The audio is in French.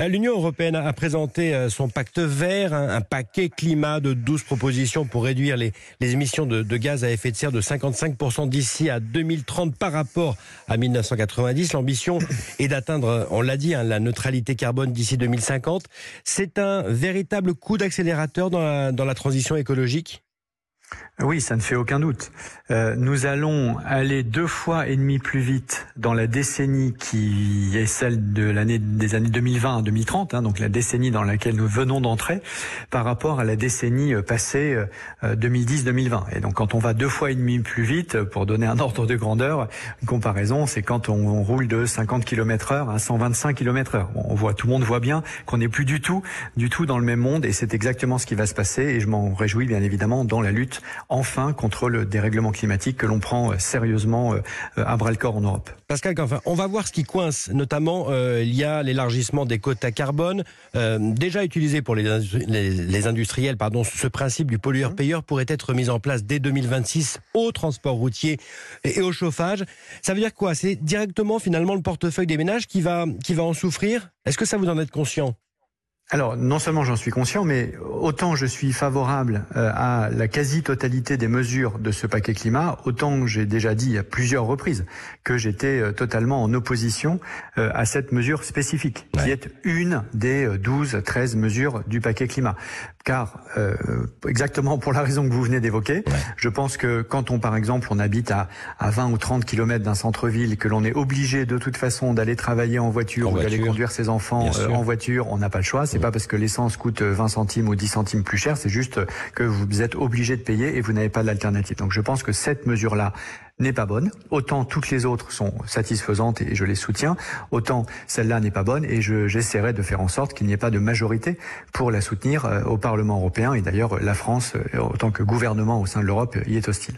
Euh, L'Union européenne a présenté euh, son pacte vert, un paquet climat de 12 propositions pour réduire les, émissions de, gaz à effet de serre de 55% d'ici à 2030 par rapport à 1990. L'ambition est d'atteindre, on l'a dit, hein, la neutralité carbone d'ici 2050. C'est un véritable coup d'accélérateur dans la transition écologique? Oui, ça ne fait aucun doute. Euh, nous allons aller deux fois et demi plus vite dans la décennie qui est celle de l'année des années 2020 à 2030, hein, donc la décennie dans laquelle nous venons d'entrer, par rapport à la décennie euh, passée 2010-2020. Euh, et donc, quand on va deux fois et demi plus vite, pour donner un ordre de grandeur, une comparaison, c'est quand on, roule de 50 km/h à 125 km/h. on voit, tout le monde voit bien qu'on n'est plus du tout, du tout dans le même monde, et c'est exactement ce qui va se passer. Et je m'en réjouis bien évidemment dans la lutte enfin contre le dérèglement climatique que l'on prend euh, sérieusement euh, à bras le corps en Europe. Pascal Canfin, on va voir ce qui coince, notamment euh, il y a l'élargissement des quotas carbone, déjà utilisé pour les, les, industriels, pardon, ce principe du pollueur-payeur pourrait être mis en place dès 2026 au transport routier et, au chauffage. Ça veut dire quoi? C'est directement finalement le portefeuille des ménages qui va, qui va en souffrir? Est-ce que ça vous en êtes conscient? Alors, non seulement j'en suis conscient, mais autant je suis favorable euh, à la quasi-totalité des mesures de ce paquet climat, autant j'ai déjà dit à plusieurs reprises que j'étais euh, totalement en opposition euh, à cette mesure spécifique, qui est une des 12, 13 mesures du paquet climat. Car, exactement pour la raison que vous venez d'évoquer, je pense que quand on, par exemple, on habite à, à 20 ou 30 kilomètres d'un centre-ville, que l'on est obligé de toute façon d'aller travailler en voiture ou d'aller conduire ses enfants en voiture, on n'a pas le choix pas parce que l'essence coûte 20 centimes ou 10 centimes plus cher, c'est juste que vous êtes obligé de payer et vous n'avez pas d'alternative. Donc je pense que cette mesure-là n'est pas bonne. Autant toutes les autres sont satisfaisantes et je les soutiens, autant celle-là n'est pas bonne et j'essaierai de faire en sorte qu'il n'y ait pas de majorité pour la soutenir euh, au Parlement européen. Et d'ailleurs, la France, euh, en tant que gouvernement au sein de l'Europe, y est hostile.